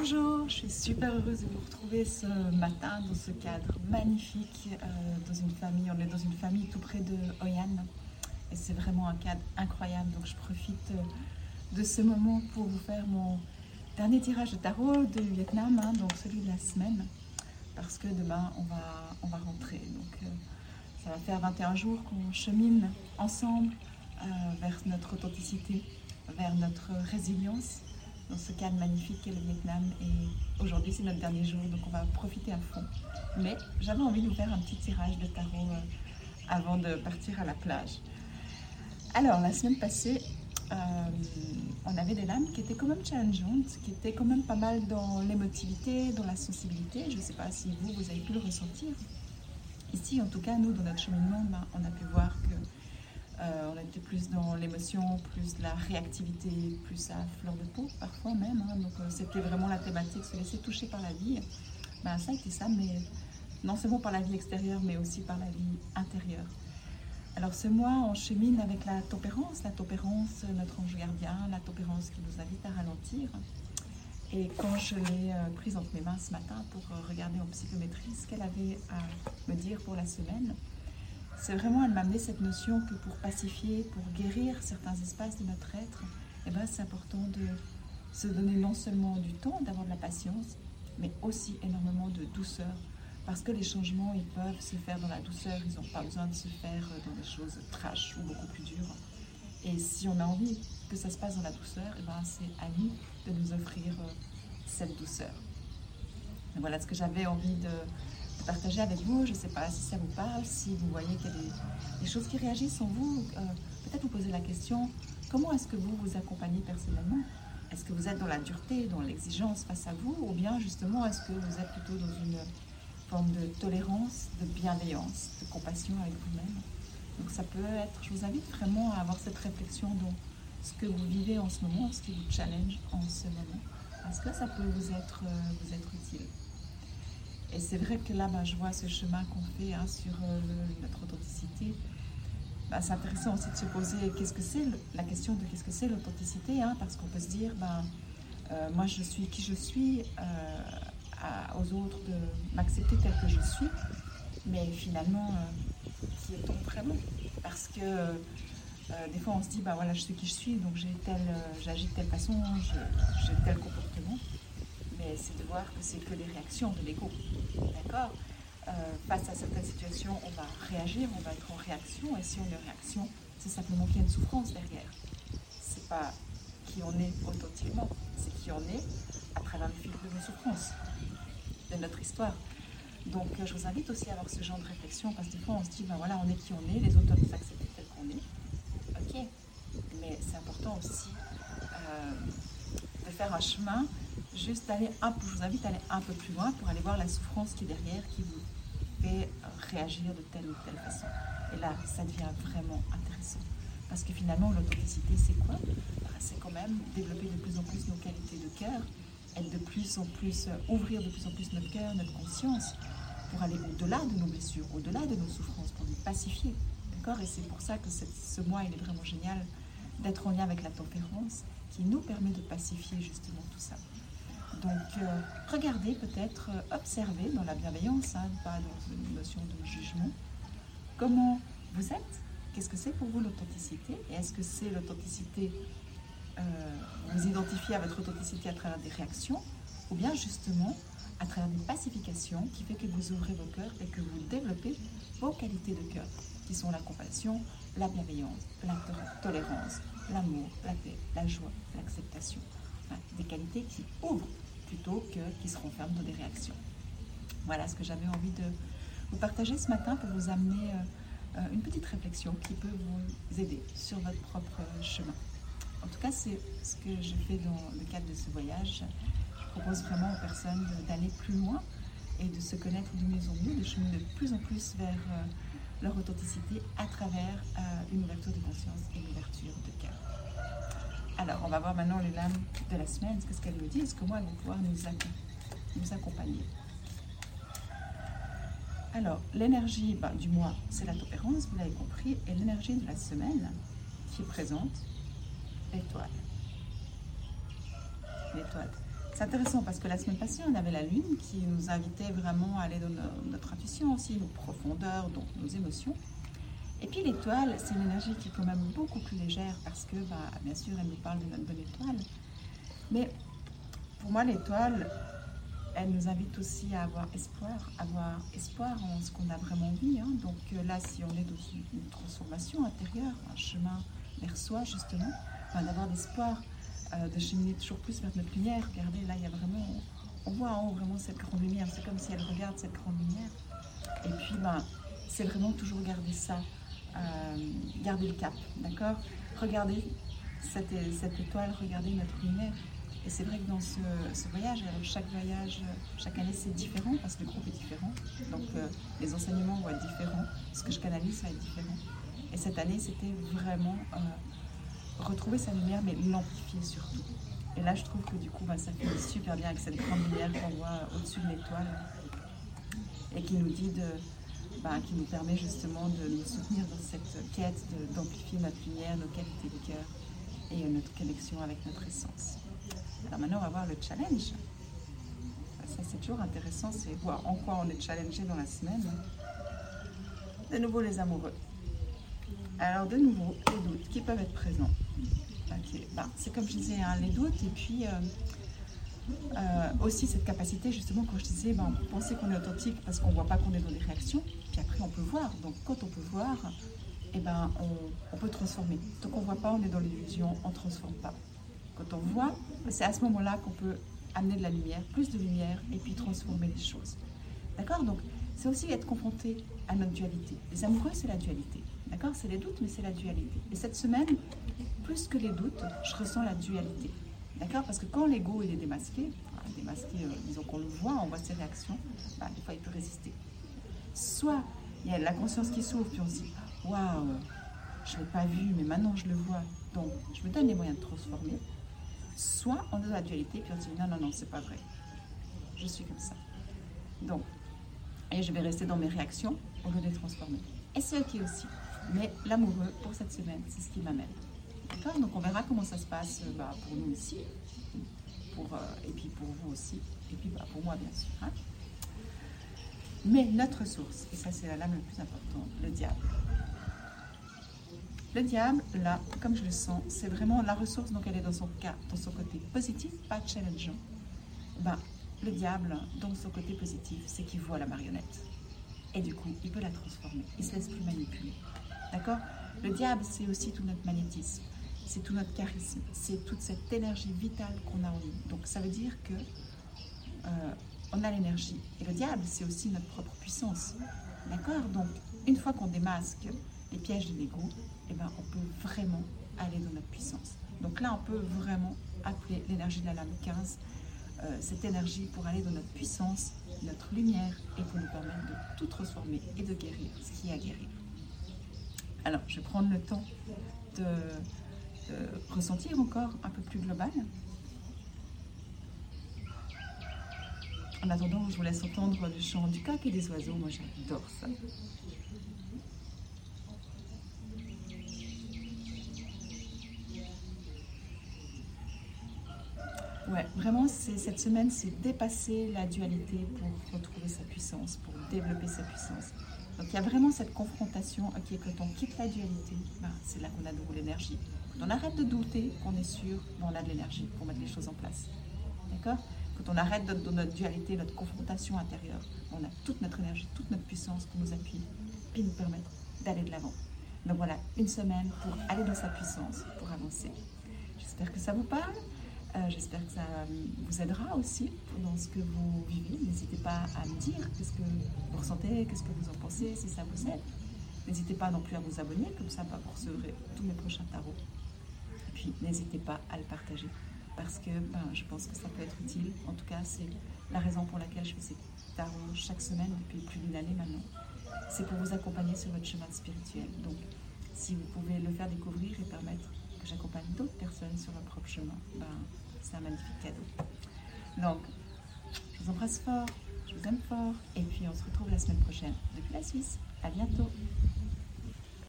Bonjour, je suis super heureuse de vous retrouver ce matin dans ce cadre magnifique, euh, dans une famille. On est dans une famille tout près de Oyan et c'est vraiment un cadre incroyable. Donc je profite euh, de ce moment pour vous faire mon dernier tirage de tarot de Vietnam, hein, donc celui de la semaine, parce que demain on va, on va rentrer. Donc euh, ça va faire 21 jours qu'on chemine ensemble vers notre authenticité, vers notre résilience dans ce cadre magnifique qu'est le Vietnam. Et aujourd'hui, c'est notre dernier jour, donc on va profiter à fond. Mais j'avais envie de vous faire un petit tirage de tarot euh, avant de partir à la plage. Alors, la semaine passée, euh, on avait des lames qui étaient quand même challengeantes, qui étaient quand même pas mal dans l'émotivité, dans la sensibilité. Je ne sais pas si vous, vous avez pu le ressentir. Ici, en tout cas, nous, dans notre cheminement, on a pu voir que était plus dans l'émotion, plus la réactivité, plus à fleur de peau parfois même. Hein. donc euh, c'était vraiment la thématique, se laisser toucher par la vie. Ben, ça a été ça, mais non seulement par la vie extérieure, mais aussi par la vie intérieure. Alors ce mois, on chemine avec la tempérance, la tempérance, notre ange gardien, la tempérance qui nous invite à ralentir. Et quand je l'ai euh, prise entre mes mains ce matin pour regarder en psychométrie ce qu'elle avait à me dire pour la semaine, c'est vraiment, elle m'a amené cette notion que pour pacifier, pour guérir certains espaces de notre être, eh ben, c'est important de se donner non seulement du temps, d'avoir de la patience, mais aussi énormément de douceur. Parce que les changements, ils peuvent se faire dans la douceur, ils n'ont pas besoin de se faire dans des choses trash ou beaucoup plus dures. Et si on a envie que ça se passe dans la douceur, eh ben, c'est à nous de nous offrir euh, cette douceur. voilà ce que j'avais envie de, partager avec vous. Je ne sais pas si ça vous parle, si vous voyez qu'il y a des, choses qui réagissent en vous. Euh, peut-être vous poser la question, comment est-ce que vous vous accompagnez personnellement? Est-ce que vous êtes dans la dureté, dans l'exigence face à vous Ou bien justement, est-ce que vous êtes plutôt dans une forme de tolérance, de bienveillance, de compassion avec vous-même? Donc ça peut être, je vous invite vraiment à avoir cette réflexion dans ce que vous vivez en ce moment, ce qui vous challenge en ce moment. Est-ce que ça peut vous être, euh, vous être utile et c'est vrai que là, bah, je vois ce chemin qu'on fait hein, sur euh, notre authenticité. Bah, c'est intéressant aussi de se poser qu'est-ce que c'est la question de qu'est-ce que c'est l'authenticité, hein, parce qu'on peut se dire, euh, moi je suis qui je suis, euh, aux autres de m'accepter tel que je suis, mais finalement, qui est-on vraiment? Parce que des fois on se dit, bah voilà, je suis qui je suis, donc j'agis de telle façon, j'ai tel comportement c'est de voir que c'est que les réactions de l'ego. D'accord? Euh, Face à certaines situations, on va réagir, on va être en réaction, et si on est en réaction, c'est simplement qu'il y a une souffrance derrière. C'est pas qui on est authentiquement, c'est qui on est à travers le fil de nos souffrances, de notre histoire. Donc je vous invite aussi à avoir ce genre de réflexion, parce que des fois on se dit, ben voilà, on est qui on est, les autres doivent nous accepter tel qu'on est. Ok, mais c'est important aussi euh, de faire un chemin juste aller un peu, invite aller un peu plus loin pour aller voir la souffrance qui est derrière, qui vous fait réagir de telle ou telle façon. Et là, ça devient vraiment intéressant. Parce que finalement, l'authenticité, c'est quoi? Bah, C'est quand même développer de plus en plus nos qualités de cœur, être de plus en plus, euh, ouvrir de plus en plus notre cœur, notre conscience, pour aller au-delà de nos blessures, au-delà de nos souffrances, pour les pacifier. D'accord? Et c'est pour ça que ce mois, il est vraiment génial d'être en lien avec la tempérance, qui nous permet de pacifier justement tout ça. Donc, euh, regardez peut-être, euh, observez dans la bienveillance, hein, pas dans une notion de jugement, comment vous êtes, qu'est-ce que c'est pour vous l'authenticité, et est-ce que c'est l'authenticité, euh, vous identifiez à votre authenticité à travers des réactions, ou bien justement à travers des pacifications qui fait que vous ouvrez vos cœurs et que vous développez vos qualités de cœur, qui sont la compassion, la bienveillance, la tolérance, l'amour, la paix, la joie, l'acceptation. des qualités qui ouvrent plutôt que qui se renferment dans des réactions. Voilà ce que j'avais envie de vous partager ce matin pour vous amener euh, euh, une petite réflexion qui peut vous aider sur votre propre chemin. En tout cas, c'est ce que je fais dans le cadre de ce voyage. Je propose vraiment aux personnes d'aller plus loin et de se connaître de mieux en mieux, de cheminer de plus en plus vers euh, leur authenticité à travers une ouverture de conscience et une ouverture de cœur. Alors, on va voir maintenant les lames de la semaine. Qu'est-ce qu'elles nous disent Comment elles vont pouvoir nous, accompagner? Alors, l'énergie ben, du mois, c'est la tempérance, vous l'avez compris. Et l'énergie de la semaine qui présente, l'étoile. L'étoile. c'est intéressant parce que la semaine passée, on avait la Lune qui nous invitait vraiment à aller dans notre intuition aussi, nos profondeurs, donc nos émotions. Et puis l'étoile, c'est une énergie qui est quand même beaucoup plus légère parce que, bah, bien sûr, elle nous parle de notre bonne étoile. Mais pour moi, l'étoile, elle nous invite aussi à avoir espoir, avoir espoir en ce qu'on a vraiment envie. Hein. Donc euh, là, si on est dans une, transformation intérieure, un chemin vers soi, justement, d'avoir l'espoir euh, de cheminer toujours plus vers notre lumière. Regardez, là, il y a vraiment, on voit en haut vraiment cette grande lumière. C'est comme si elle regarde cette grande lumière. Et puis, ben, c'est vraiment toujours garder ça, garder le cap, d'accord? Regardez cette, étoile, regardez notre lumière. Et c'est vrai que dans ce, voyage, chaque voyage, chaque année c'est différent parce que le groupe est différent. Donc euh, les enseignements vont être différents, ce que je canalise va être différent. Et cette année, c'était vraiment euh, retrouver sa lumière, mais l'amplifier surtout. Et là, je trouve que du coup, bah, ça fait super bien avec cette grande lumière qu'on voit au-dessus de l'étoile et qui nous dit de, bah, qui nous permet justement de nous soutenir dans cette quête d'amplifier notre lumière, nos qualités de cœur et notre connexion avec notre essence. Alors maintenant, on va voir le challenge. Ça, c'est toujours intéressant, c'est voir en quoi on est challengé dans la semaine. De nouveau, les amoureux. Alors, de nouveau, les doutes qui peuvent être présents. Bah, c'est comme je disais, hein, les doutes, et puis euh, euh, aussi cette capacité, justement, quand je disais, ben, penser qu'on est authentique parce qu'on ne voit pas qu'on est dans des réactions, puis après, on peut voir. Donc, quand on peut voir, eh ben, on, on peut transformer. Tant qu'on ne voit pas, on est dans l'illusion, on ne transforme pas. Quand on voit, c'est à ce moment-là qu'on peut amener de la lumière, plus de lumière, et puis transformer les choses. D'accord? Donc, c'est aussi être confronté à notre dualité. Les amoureux, c'est la dualité. D'accord? C'est les doutes, mais c'est la dualité. Et cette semaine, plus que les doutes, je ressens la dualité. D'accord Parce que quand l'ego est démasqué, démasqué, euh, disons qu'on le voit, on voit ses réactions, bah, des fois il peut résister. Soit il y a la conscience qui s'ouvre, puis on se dit Waouh, je ne l'ai pas vu, mais maintenant je le vois. Donc je me donne les moyens de transformer. Soit on est dans la dualité, puis on se dit non, non, non, c'est pas vrai. Je suis comme ça. Donc, et je vais rester dans mes réactions au lieu de les transformer. Et c'est ok aussi. Mais l'amoureux, pour cette semaine, c'est ce qui m'amène. D'accord Donc on verra comment ça se passe euh, bah, pour nous ici, pour, euh, et puis pour vous aussi, et puis bah, pour moi bien sûr. Hein. Mais notre source, et ça c'est la lame la plus importante, le diable. Le diable, là, comme je le sens, c'est vraiment la ressource, donc elle est dans son cas, dans son côté positif, pas challengeant. Ben, le diable, dans son côté positif, c'est qu'il voit la marionnette. Et du coup, il peut la transformer. Il se laisse plus manipuler. D'accord? Le diable, c'est aussi tout notre magnétisme. C'est tout notre charisme. C'est toute cette énergie vitale qu'on a en nous. Donc, ça veut dire que euh, on a l'énergie. Et le diable, c'est aussi notre propre puissance. D'accord? Donc, une fois qu'on démasque les pièges de l'ego, eh ben, on peut vraiment aller dans notre puissance. Donc là, on peut vraiment appeler l'énergie de la lame 15, euh, cette énergie pour aller dans notre puissance, notre lumière et pour nous permettre de tout transformer et de guérir ce qui est à guérir. Alors, je vais prendre le temps de, de ressentir encore un peu plus global. En attendant, je vous laisse entendre le chant du coq et des oiseaux. Moi, j'adore ça. Ouais, vraiment, cette semaine, c'est dépasser la dualité pour retrouver sa puissance, pour développer sa puissance. Donc il y a vraiment cette confrontation, ok, quand on quitte la dualité, ben, c'est là qu'on a de l'énergie. On arrête de douter, qu'on est sûr, on a de l'énergie pour mettre les choses en place. D'accord? Quand on arrête de, notre dualité, notre confrontation intérieure, on a toute notre énergie, toute notre puissance pour nous appuyer, et nous permettre d'aller de l'avant. Donc voilà, une semaine pour aller dans sa puissance, pour avancer. J'espère que ça vous parle. Euh, j'espère que ça vous aidera aussi dans ce que vous vivez. N'hésitez pas à me dire qu'est-ce que vous ressentez, qu'est-ce que vous en pensez, si ça vous aide. N'hésitez pas non plus à vous abonner, comme ça vous recevrez tous mes prochains tarots. Puis n'hésitez pas à le partager parce que ben, je pense que ça peut être utile. En tout cas, c'est la raison pour laquelle je fais ces tarots chaque semaine depuis plus d'une année maintenant. C'est pour vous accompagner sur votre chemin spirituel. Donc, si vous pouvez le faire découvrir et permettre que j'accompagne d'autres personnes sur leur propre chemin, ben, c'est un magnifique cadeau. Donc, je vous embrasse fort, je vous aime fort, et puis on se retrouve la semaine prochaine depuis la Suisse. À bientôt.